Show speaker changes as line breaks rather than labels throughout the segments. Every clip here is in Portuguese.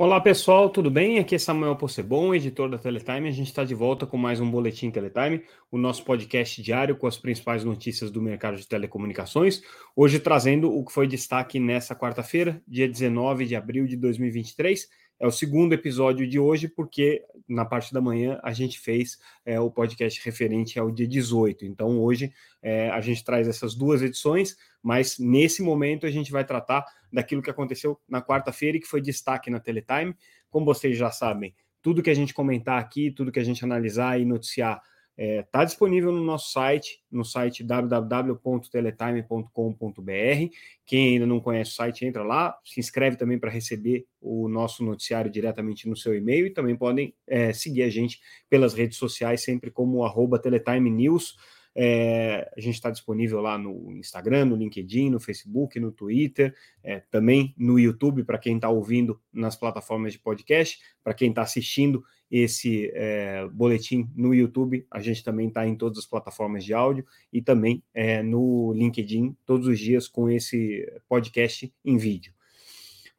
Olá pessoal, tudo bem? Aqui é Samuel Possebon, editor da Teletime. A gente está de volta com mais um Boletim Teletime, o nosso podcast diário com as principais notícias do mercado de telecomunicações. Hoje trazendo o que foi destaque nessa quarta-feira, dia 19 de abril de 2023. É o segundo episódio de hoje, porque na parte da manhã a gente fez é, o podcast referente ao dia 18. Então, hoje é, a gente traz essas duas edições, mas nesse momento a gente vai tratar daquilo que aconteceu na quarta-feira e que foi destaque na Teletime. Como vocês já sabem, tudo que a gente comentar aqui, tudo que a gente analisar e noticiar Está é, tá disponível no nosso site, no site www.teletime.com.br. Quem ainda não conhece o site, entra lá, se inscreve também para receber o nosso noticiário diretamente no seu e-mail e também podem é, seguir a gente pelas redes sociais, sempre como arroba Teletime News. É, a gente está disponível lá no Instagram, no LinkedIn, no Facebook, no Twitter, é, também no YouTube, para quem está ouvindo nas plataformas de podcast, para quem está assistindo esse é, boletim no YouTube, a gente também está em todas as plataformas de áudio e também é, no LinkedIn, todos os dias com esse podcast em vídeo.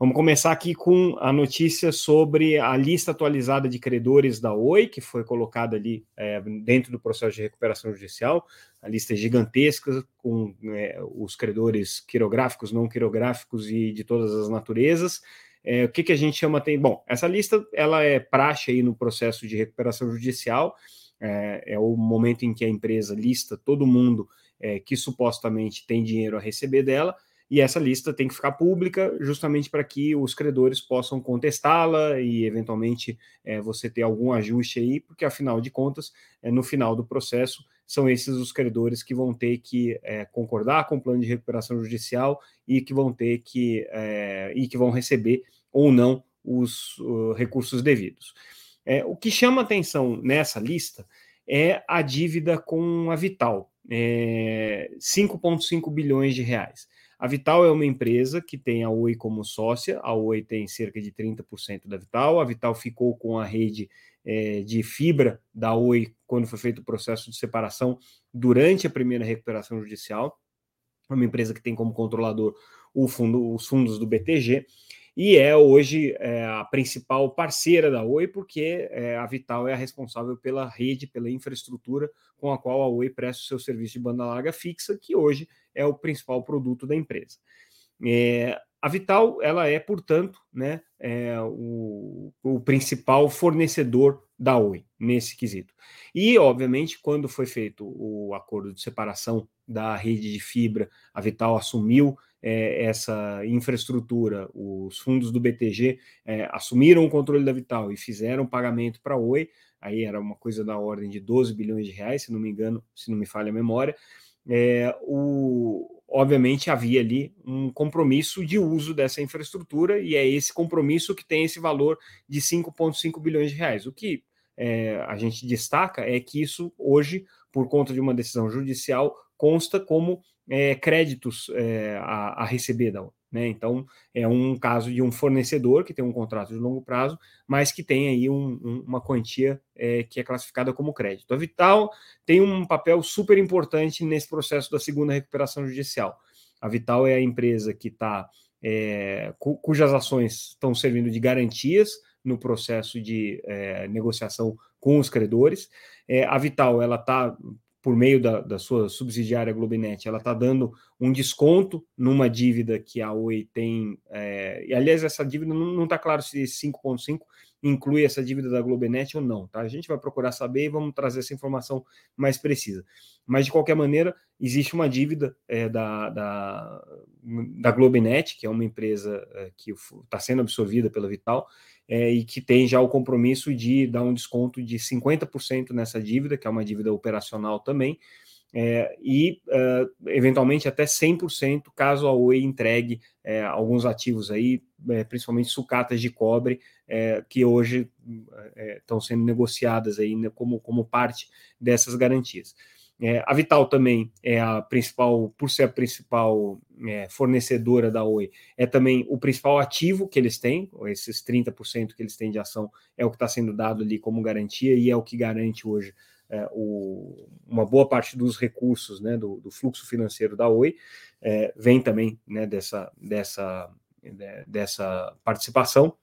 Vamos começar aqui com a notícia sobre a lista atualizada de credores da Oi, que foi colocada ali é, dentro do processo de recuperação judicial. A lista é gigantesca, com é, os credores quirográficos, não quirográficos e de todas as naturezas. É, o que, que a gente chama tem? Bom, essa lista ela é praxe aí no processo de recuperação judicial. É, é o momento em que a empresa lista todo mundo é, que supostamente tem dinheiro a receber dela e essa lista tem que ficar pública justamente para que os credores possam contestá-la e, eventualmente, é, você ter algum ajuste aí, porque, afinal de contas, é, no final do processo, são esses os credores que vão ter que é, concordar com o plano de recuperação judicial e que vão ter que e que vão receber ou não os uh, recursos devidos. É, o que chama atenção nessa lista é a dívida com a Vital, 5,5 é, bilhões de reais. A Vital é uma empresa que tem a Oi como sócia, a Oi tem cerca de 30% da Vital, a Vital ficou com a rede é, de fibra da Oi quando foi feito o processo de separação durante a primeira recuperação judicial, é uma empresa que tem como controlador fundo, os fundos do BTG, e é hoje é, a principal parceira da Oi, porque é, a Vital é a responsável pela rede, pela infraestrutura com a qual a Oi presta o seu serviço de banda larga fixa, que hoje é o principal produto da empresa. É, a Vital, ela é, portanto, né, é, o, o principal fornecedor da Oi nesse quesito. E, obviamente, quando foi feito o acordo de separação da rede de fibra, a Vital assumiu é, essa infraestrutura, os fundos do BTG é, assumiram o controle da Vital e fizeram pagamento para a Oi, aí era uma coisa da ordem de 12 bilhões de reais, se não me engano, se não me falha a memória, é, o, obviamente havia ali um compromisso de uso dessa infraestrutura, e é esse compromisso que tem esse valor de 5,5 bilhões de reais. O que é, a gente destaca é que isso hoje, por conta de uma decisão judicial, consta como é, créditos é, a, a, receber da né? Então, é um caso de um fornecedor que tem um contrato de longo prazo, mas que tem aí um, um, uma quantia é, que é classificada como crédito. A Vital tem um papel super importante nesse processo da segunda recuperação judicial. A Vital é a empresa que está, é, cu, cujas ações estão servindo de garantias no processo de é, negociação com os credores. É, a Vital ela está por meio da, da sua subsidiária Globinet, ela está dando um desconto numa dívida que a Oi tem. É, e aliás, essa dívida não está claro se 5,5 inclui essa dívida da Globenet ou não, tá? A gente vai procurar saber e vamos trazer essa informação mais precisa. Mas, de qualquer maneira, existe uma dívida é, da, da, da Globenet, que é uma empresa é, que está sendo absorvida pela Vital, é, e que tem já o compromisso de dar um desconto de 50% nessa dívida, que é uma dívida operacional também, é, e uh, eventualmente até 100% caso a Oi entregue é, alguns ativos aí, é, principalmente sucatas de cobre, é, que hoje estão é, sendo negociadas aí né, como, como parte dessas garantias. É, a Vital também é a principal, por ser a principal é, fornecedora da Oi, é também o principal ativo que eles têm, esses 30% que eles têm de ação é o que está sendo dado ali como garantia e é o que garante hoje é, o, uma boa parte dos recursos né, do, do fluxo financeiro da Oi, é, vem também né, dessa, dessa, dessa participação.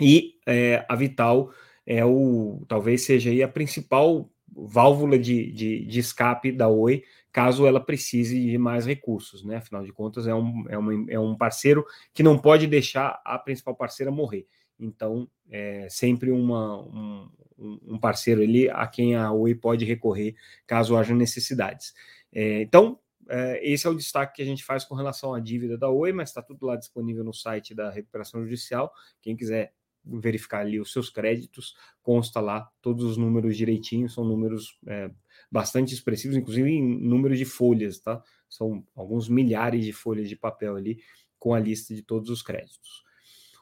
E é, a Vital é o talvez seja aí a principal válvula de, de, de, escape da Oi, caso ela precise de mais recursos, né? Afinal de contas, é um, é, uma, é um parceiro que não pode deixar a principal parceira morrer. Então, é sempre uma, um, um parceiro ali a quem a Oi pode recorrer caso haja necessidades. É, então, é, esse é o destaque que a gente faz com relação à dívida da Oi, mas está tudo lá disponível no site da recuperação judicial. Quem quiser verificar ali os seus créditos, consta lá todos os números direitinho, são números é, bastante expressivos, inclusive em número de folhas, tá? São alguns milhares de folhas de papel ali com a lista de todos os créditos.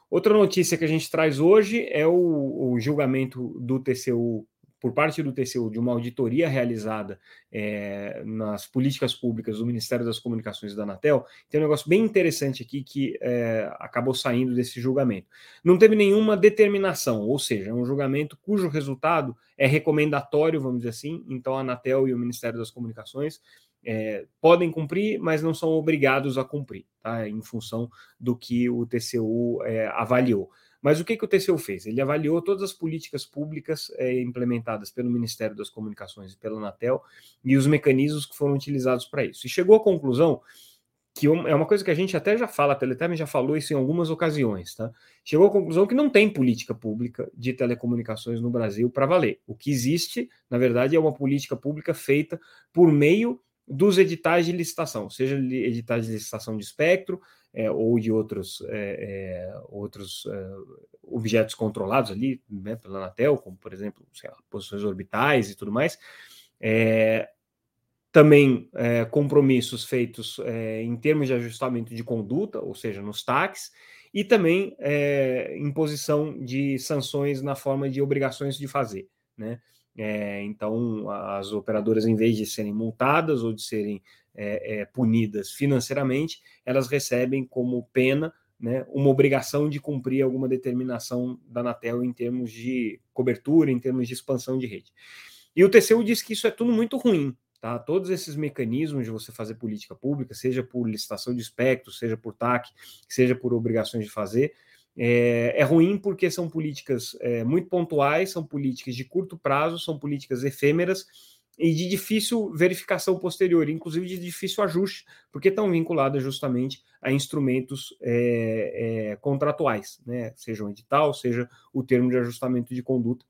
Outra notícia que a gente traz hoje é o, o julgamento do TCU por parte do TCU de uma auditoria realizada é, nas políticas públicas do Ministério das Comunicações da Anatel, tem um negócio bem interessante aqui que é, acabou saindo desse julgamento. Não teve nenhuma determinação, ou seja, é um julgamento cujo resultado é recomendatório, vamos dizer assim, então a Anatel e o Ministério das Comunicações é, podem cumprir, mas não são obrigados a cumprir, tá? em função do que o TCU avaliou. Mas o que, que o TCU fez? Ele avaliou todas as políticas públicas é, implementadas pelo Ministério das Comunicações e pela Anatel e os mecanismos que foram utilizados para isso. E chegou à conclusão que é uma coisa que a gente até já fala, a Teletem já falou isso em algumas ocasiões, tá? Chegou à conclusão que não tem política pública de telecomunicações no Brasil para valer. O que existe, na verdade, é uma política pública feita por meio dos editais de licitação, seja editais de licitação de espectro, é, ou de outros, é, é, outros é, objetos controlados ali né, pela Anatel, como por exemplo lá, posições orbitais e tudo mais. É, também compromissos feitos em termos de ajustamento de conduta, ou seja, nos TACs, e também imposição de sanções na forma de obrigações de fazer. Né? Então, as operadoras, em vez de serem multadas ou de serem é, é, punidas financeiramente, elas recebem como pena né, uma obrigação de cumprir alguma determinação da Anatel em termos de cobertura, em termos de expansão de rede. E o TCU diz que isso é tudo muito ruim. Tá? Todos esses mecanismos de você fazer política pública, seja por licitação de espectro, seja por TAC, seja por obrigações de fazer, é, é ruim porque são políticas é, muito pontuais, são políticas de curto prazo, são políticas efêmeras e de difícil verificação posterior, inclusive de difícil ajuste, porque estão vinculadas justamente a instrumentos é, é, contratuais, né? seja o edital, seja o termo de ajustamento de conduta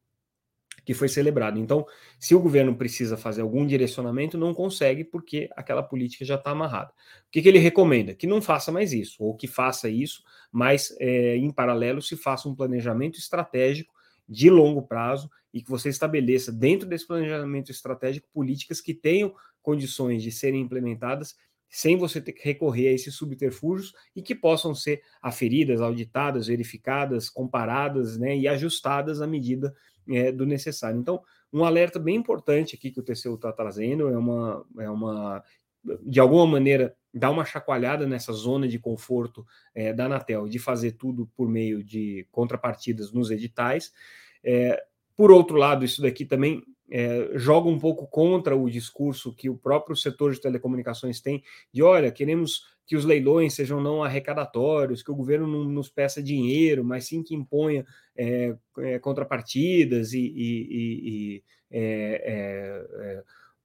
que foi celebrado. Então, se o governo precisa fazer algum direcionamento, não consegue, porque aquela política já está amarrada. O que, que, ele recomenda? Que não faça mais isso, ou que faça isso, mas é, em paralelo se faça um planejamento estratégico de longo prazo e que você estabeleça dentro desse planejamento estratégico políticas que tenham condições de serem implementadas sem você ter que recorrer a esses subterfúgios e que possam ser aferidas, auditadas, verificadas, comparadas né, e ajustadas à medida é, do necessário. Então, um alerta bem importante aqui que o TCU está trazendo é uma, é uma, de alguma maneira, dar uma chacoalhada nessa zona de conforto é, da Anatel, de fazer tudo por meio de contrapartidas nos editais. É, por outro lado, isso daqui também é, joga um pouco contra o discurso que o próprio setor de telecomunicações tem de olha, queremos que os leilões sejam não arrecadatórios, que o governo não nos peça dinheiro, mas sim que imponha é, é, contrapartidas e, e, e é,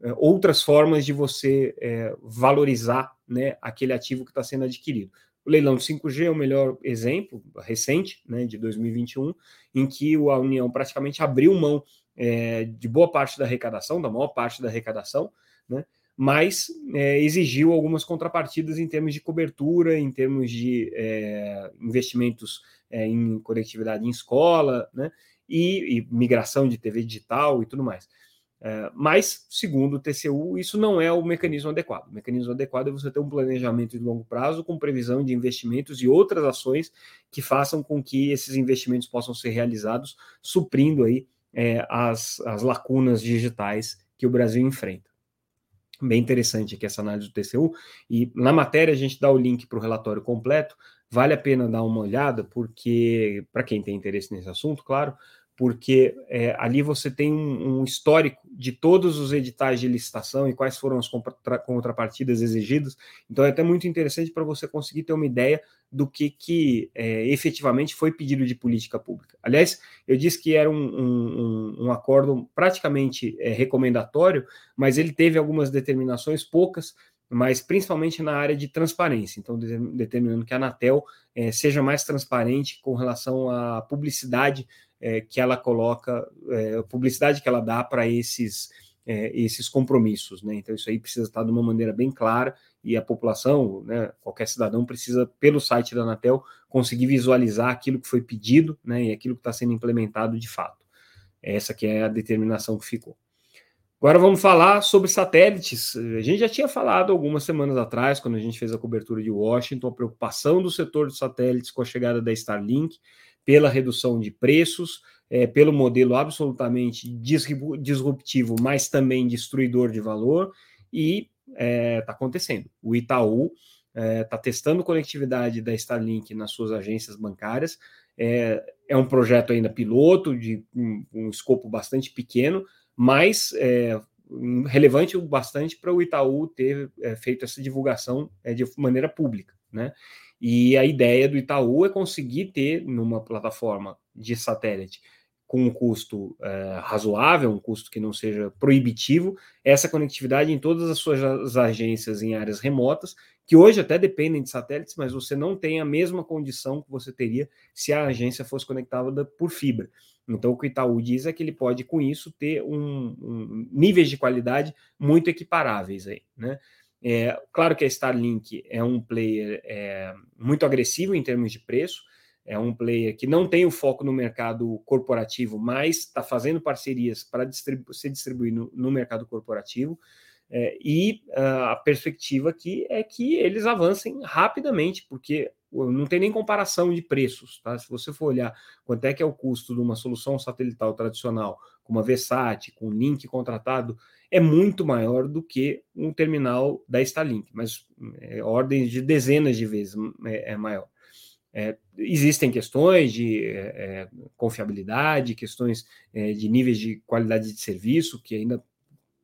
é, é, outras formas de você valorizar né, aquele ativo que está sendo adquirido. O leilão de 5G é o melhor exemplo recente, né, de 2021, em que a União praticamente abriu mão é, de boa parte da arrecadação, da maior parte da arrecadação, né, mas é, exigiu algumas contrapartidas em termos de cobertura, em termos de é, investimentos é, em conectividade em escola, né, e, e migração de TV digital e tudo mais. É, mas, segundo o TCU, isso não é o mecanismo adequado. O mecanismo adequado é você ter um planejamento de longo prazo com previsão de investimentos e outras ações que façam com que esses investimentos possam ser realizados, suprindo aí é, as, as lacunas digitais que o Brasil enfrenta. Bem interessante aqui essa análise do TCU. E na matéria a gente dá o link para o relatório completo. Vale a pena dar uma olhada, porque, para quem tem interesse nesse assunto, claro, porque é, ali você tem um, um, histórico de todos os editais de licitação e quais foram as contra contrapartidas exigidas. Então é até muito interessante para você conseguir ter uma ideia do que, que é, efetivamente foi pedido de política pública. Aliás, eu disse que era um, um, um acordo praticamente é, recomendatório, mas ele teve algumas determinações, poucas, mas principalmente na área de transparência. Então, determinando que a Anatel é, seja mais transparente com relação à publicidade é, que ela coloca, é, publicidade que ela dá para esses, é, esses compromissos. Né? Então, isso aí precisa estar de uma maneira bem clara e a população, né, qualquer cidadão, precisa, pelo site da Anatel, conseguir visualizar aquilo que foi pedido né, e aquilo que está sendo implementado de fato. Essa que é a determinação que ficou. Agora vamos falar sobre satélites. A gente já tinha falado algumas semanas atrás, quando a gente fez a cobertura de Washington, a preocupação do setor de satélites com a chegada da Starlink pela redução de preços, é, pelo modelo absolutamente disruptivo, mas também destruidor de valor, e está é, tá acontecendo. O Itaú está é, tá testando conectividade da Starlink nas suas agências bancárias. É, é um projeto ainda piloto, de um, um escopo bastante pequeno, mas é, relevante o bastante para o Itaú ter é, feito essa divulgação é, de maneira pública, né? E a ideia do Itaú é conseguir ter numa plataforma de satélite com um custo é, razoável, um custo que não seja proibitivo, essa conectividade em todas as suas agências em áreas remotas, que hoje até dependem de satélites, mas você não tem a mesma condição que você teria se a agência fosse conectada por fibra. Então, o que o Itaú diz é que ele pode, com isso, ter um, um níveis de qualidade muito equiparáveis aí, né? É, claro que a Starlink é um player é, muito agressivo em termos de preço, é um player que não tem o foco no mercado corporativo, mas está fazendo parcerias para distribu se distribuir no, no mercado corporativo. É, e uh, a perspectiva aqui é que eles avancem rapidamente, porque não tem nem comparação de preços. Tá? Se você for olhar quanto é que é o custo de uma solução satelital tradicional, como a VSAT, com link contratado, é muito maior do que um terminal da Starlink, mas é, ordens de dezenas de vezes é, é maior. É, existem questões de é, é, confiabilidade, questões é, de níveis de qualidade de serviço que ainda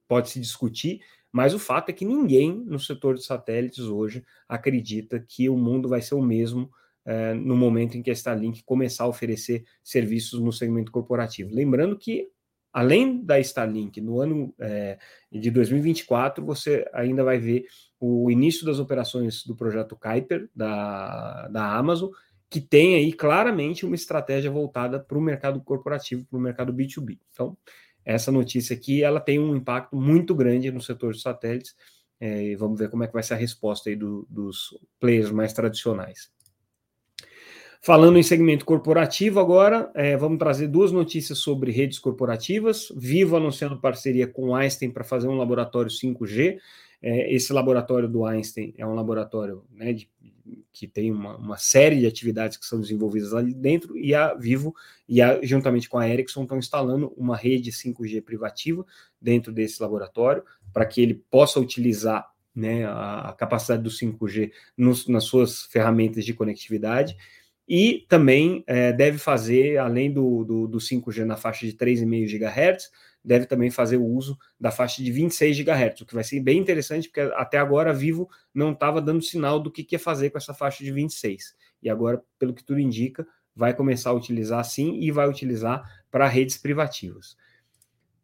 pode se discutir, mas o fato é que ninguém no setor de satélites hoje acredita que o mundo vai ser o mesmo é, no momento em que a Starlink começar a oferecer serviços no segmento corporativo. Lembrando que além da Starlink, no ano é, de 2024, você ainda vai ver o início das operações do projeto Kuiper, da, da Amazon, que tem aí claramente uma estratégia voltada para o mercado corporativo, para o mercado B2B. Então, essa notícia aqui ela tem um impacto muito grande no setor de satélites, é, e vamos ver como é que vai ser a resposta aí do, dos players mais tradicionais. Falando em segmento corporativo agora, é, vamos trazer duas notícias sobre redes corporativas. Vivo anunciando parceria com Einstein para fazer um laboratório 5G. É, esse laboratório do Einstein é um laboratório né, de, que tem uma, uma, série de atividades que são desenvolvidas ali dentro, e a Vivo, e a, juntamente com a Ericsson, estão instalando uma rede 5G privativa dentro desse laboratório, para que ele possa utilizar né, a, a capacidade do 5G nos, nas suas ferramentas de conectividade. E também é, deve fazer, além do, do, do 5G na faixa de 3,5 GHz, deve também fazer o uso da faixa de 26 GHz, o que vai ser bem interessante, porque até agora a Vivo não estava dando sinal do que, que ia fazer com essa faixa de 26. E agora, pelo que tudo indica, vai começar a utilizar sim e vai utilizar para redes privativas.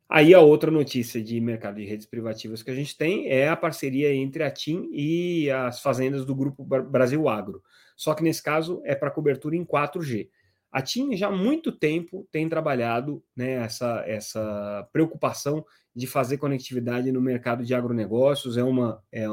Aí a outra notícia de mercado de redes privativas que a gente tem é a parceria entre a TIM e as fazendas do grupo Brasil Agro. Só que nesse caso é para cobertura em 4G. A TIM já há muito tempo tem trabalhado né, essa, essa preocupação de fazer conectividade no mercado de agronegócios, é uma, é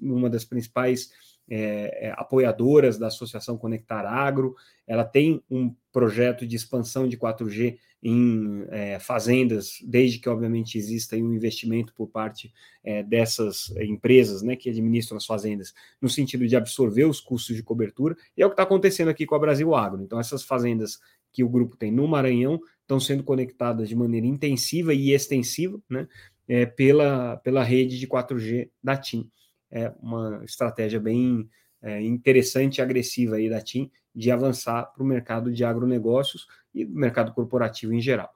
uma das principais é, é, apoiadoras da Associação Conectar Agro, ela tem um projeto de expansão de 4G em é, fazendas, desde que, obviamente, exista um investimento por parte é, dessas empresas né, que administram as fazendas, no sentido de absorver os custos de cobertura, e é o que está acontecendo aqui com a Brasil Agro. Então, essas fazendas que o grupo tem no Maranhão estão sendo conectadas de maneira intensiva e extensiva né, é, pela, pela rede de 4G da TIM. É uma estratégia bem é, interessante e agressiva aí da TIM de avançar para o mercado de agronegócios, e do mercado corporativo em geral.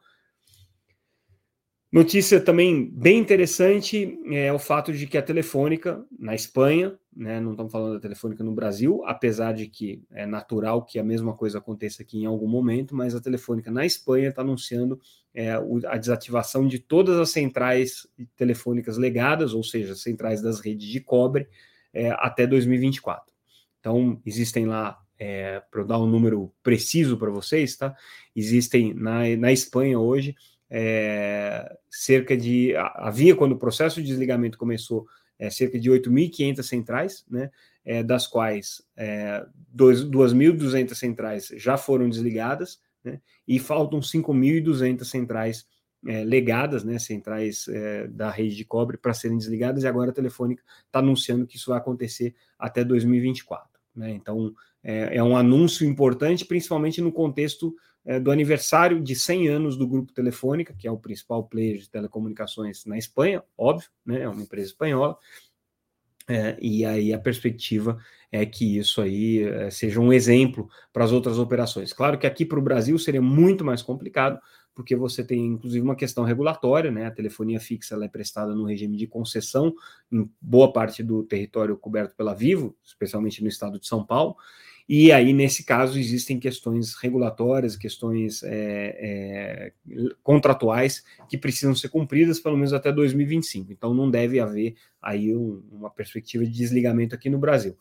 Notícia também bem interessante é o fato de que a Telefônica, na Espanha, né, não estamos falando da Telefônica no Brasil, apesar de que é natural que a mesma coisa aconteça aqui em algum momento, mas a Telefônica na Espanha está anunciando é, a desativação de todas as centrais telefônicas legadas, ou seja, centrais das redes de cobre, é, até 2024. Então, existem lá, é, para dar um número preciso para vocês, tá? Existem na, na Espanha hoje é, cerca de. Havia, quando o processo de desligamento começou, é, cerca de 8.500 centrais, né, é, das quais é, 2.200 centrais já foram desligadas, né, e faltam 5.200 centrais é, legadas, né, centrais é, da rede de cobre, para serem desligadas, e agora a Telefônica está anunciando que isso vai acontecer até 2024. Né, então, é, é um anúncio importante, principalmente no contexto é, do aniversário de 100 anos do Grupo Telefônica, que é o principal player de telecomunicações na Espanha, óbvio, né, é uma empresa espanhola, é, e aí a perspectiva é que isso aí é, seja um exemplo para as outras operações. Claro que aqui para o Brasil seria muito mais complicado, porque você tem inclusive uma questão regulatória, né? A telefonia fixa é prestada no regime de concessão em boa parte do território coberto pela Vivo, especialmente no estado de São Paulo, e aí, nesse caso, existem questões regulatórias, questões é, é, contratuais que precisam ser cumpridas pelo menos até 2025. Então, não deve haver aí um, uma perspectiva de desligamento aqui no Brasil.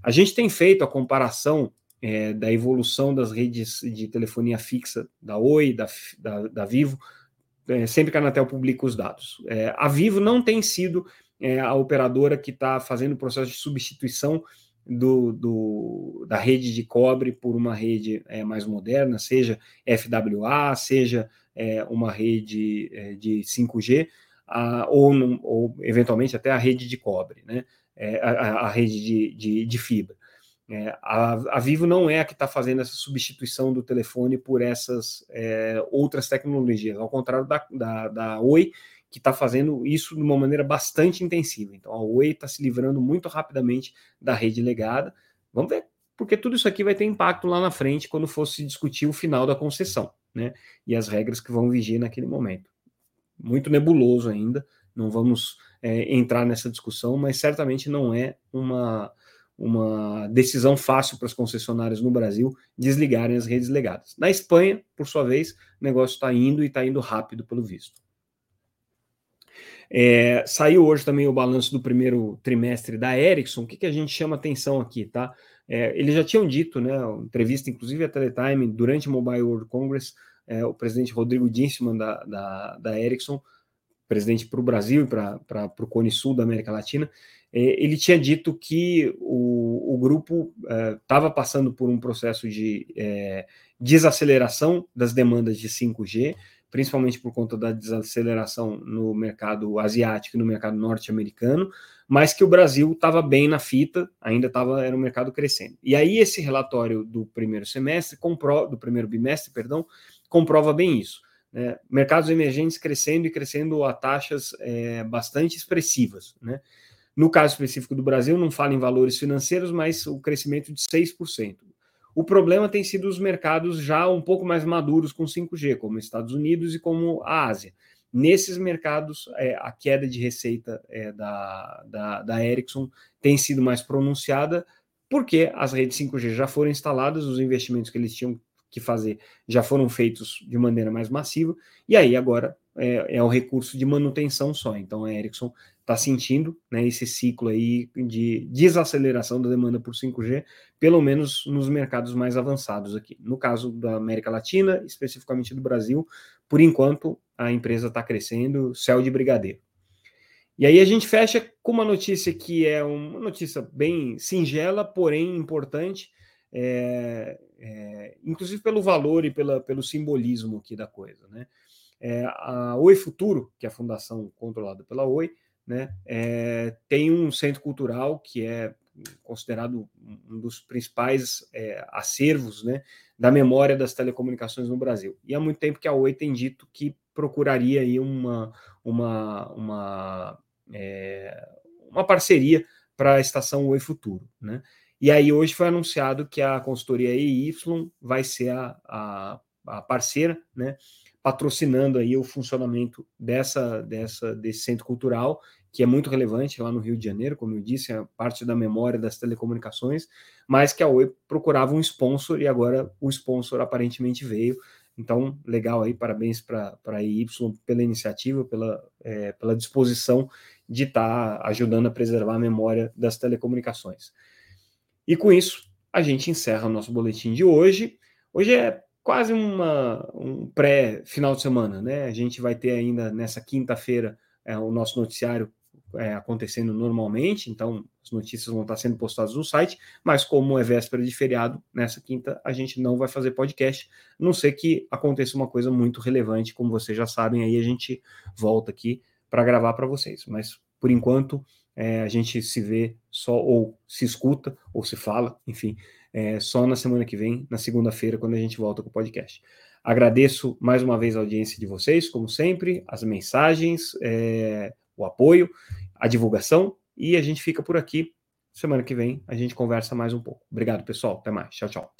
A gente tem feito a comparação é, da evolução das redes de telefonia fixa da Oi, da, da, da Vivo, é, sempre que a Anatel publica os dados. É, a Vivo não tem sido é, a operadora que está fazendo o processo de substituição do, do, da rede de cobre por uma rede é, mais moderna, seja FWA, seja é, uma rede é, de 5G, a, ou, ou, eventualmente até a rede de cobre, né? É, a, a, rede de, de, de fibra. É, a, a, Vivo não é a que está fazendo essa substituição do telefone por essas outras tecnologias, ao contrário da, da, da Oi, que está fazendo isso de uma maneira bastante intensiva. Então, a Oi está se livrando muito rapidamente da rede legada. Vamos ver, porque tudo isso aqui vai ter impacto lá na frente quando fosse discutir o final da concessão, né? E as regras que vão vigir naquele momento. Muito nebuloso ainda, não vamos é, entrar nessa discussão, mas certamente não é uma, uma decisão fácil para as concessionárias no Brasil desligarem as redes legadas. Na Espanha, por sua vez, o negócio está indo e está indo rápido, pelo visto. É, saiu hoje também o balanço do primeiro trimestre da Ericsson. O que, que a gente chama atenção aqui, tá? É, eles já tinham dito, né, entrevista inclusive a Teletime, durante o Mobile World Congress, é, o presidente Rodrigo Dinsman da, da, da Ericsson, presidente para o Brasil e para o Cone Sul da América Latina, é, ele tinha dito que o, o grupo estava é, passando por um processo de é, desaceleração das demandas de 5G, principalmente por conta da desaceleração no mercado asiático e no mercado norte-americano, mas que o Brasil estava bem na fita, ainda estava era um mercado crescendo. E aí esse relatório do primeiro semestre, compro, do primeiro bimestre, perdão, comprova bem isso. Né? Mercados emergentes crescendo e crescendo a taxas é, bastante expressivas. Né? No caso específico do Brasil, não fala em valores financeiros, mas o crescimento de 6%. O problema tem sido os mercados já um pouco mais maduros com 5G, como Estados Unidos e como a Ásia. Nesses mercados, é, a queda de receita é, da, da, da Ericsson tem sido mais pronunciada, porque as redes 5G já foram instaladas, os investimentos que eles tinham que fazer já foram feitos de maneira mais massiva, e aí agora é, é o recurso de manutenção só. Então a Ericsson está sentindo né, esse ciclo aí de desaceleração da demanda por 5G, pelo menos nos mercados mais avançados aqui. No caso da América Latina, especificamente do Brasil, por enquanto a empresa está crescendo, céu de brigadeiro. E aí a gente fecha com uma notícia que é uma notícia bem singela, porém importante, é, é, inclusive pelo valor e pela, pelo simbolismo aqui da coisa. Né? É, a Oi Futuro, que é a fundação controlada pela Oi, né, é, tem um centro cultural que é considerado um dos principais é, acervos né, da memória das telecomunicações no Brasil. E há muito tempo que a Oi tem dito que procuraria aí uma, uma, uma, é, uma parceria para a estação Oi Futuro. Né? E aí hoje foi anunciado que a consultoria EY vai ser a, a a parceira, né, patrocinando aí o funcionamento dessa, dessa, desse centro cultural, que é muito relevante lá no Rio de Janeiro, como eu disse, é parte da memória das telecomunicações, mas que a Oi procurava um sponsor e agora o sponsor aparentemente veio. Então, legal aí, parabéns para a Y pela iniciativa, pela, é, pela disposição de estar tá ajudando a preservar a memória das telecomunicações. E com isso, a gente encerra o nosso boletim de hoje. Hoje é quase uma, um pré-final de semana, né? A gente vai ter ainda nessa quinta-feira é, o nosso noticiário é, acontecendo normalmente, então as notícias vão estar sendo postadas no site, mas como é véspera de feriado, nessa quinta a gente não vai fazer podcast, a não ser que aconteça uma coisa muito relevante, como vocês já sabem, aí a gente volta aqui para gravar para vocês. Mas por enquanto é, a gente se vê só, ou se escuta, ou se fala, enfim, é, só na semana que vem, na segunda-feira, quando a gente volta com o podcast. Agradeço mais uma vez a audiência de vocês, como sempre, as mensagens, é, o apoio, a divulgação, e a gente fica por aqui. Semana que vem a gente conversa mais um pouco. Obrigado, pessoal. Até mais. Tchau, tchau.